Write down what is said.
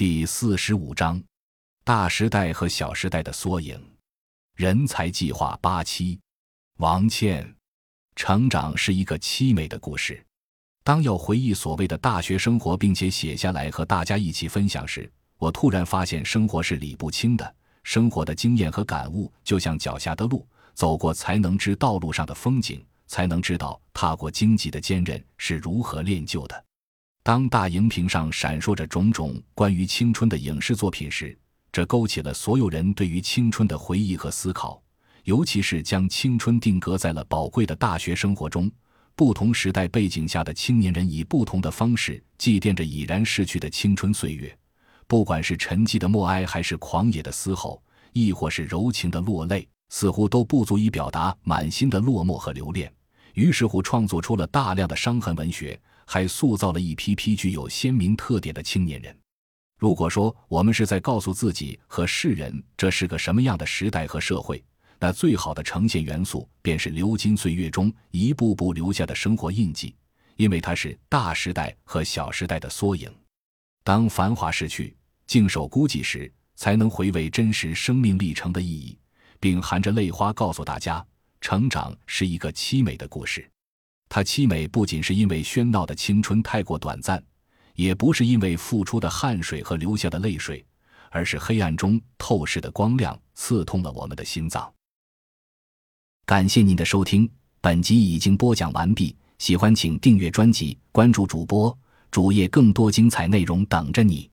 第四十五章：大时代和小时代的缩影。人才计划八期。王倩，成长是一个凄美的故事。当要回忆所谓的大学生活，并且写下来和大家一起分享时，我突然发现，生活是理不清的。生活的经验和感悟，就像脚下的路，走过才能知道路上的风景，才能知道踏过荆棘的坚韧是如何练就的。当大荧屏上闪烁着种种关于青春的影视作品时，这勾起了所有人对于青春的回忆和思考。尤其是将青春定格在了宝贵的大学生活中，不同时代背景下的青年人以不同的方式祭奠着已然逝去的青春岁月。不管是沉寂的默哀，还是狂野的嘶吼，亦或是柔情的落泪，似乎都不足以表达满心的落寞和留恋。于是乎，创作出了大量的伤痕文学。还塑造了一批批具有鲜明特点的青年人。如果说我们是在告诉自己和世人这是个什么样的时代和社会，那最好的呈现元素便是流金岁月中一步步留下的生活印记，因为它是大时代和小时代的缩影。当繁华逝去，静守孤寂时，才能回味真实生命历程的意义，并含着泪花告诉大家：成长是一个凄美的故事。它凄美，不仅是因为喧闹的青春太过短暂，也不是因为付出的汗水和流下的泪水，而是黑暗中透视的光亮刺痛了我们的心脏。感谢您的收听，本集已经播讲完毕。喜欢请订阅专辑，关注主播主页，更多精彩内容等着你。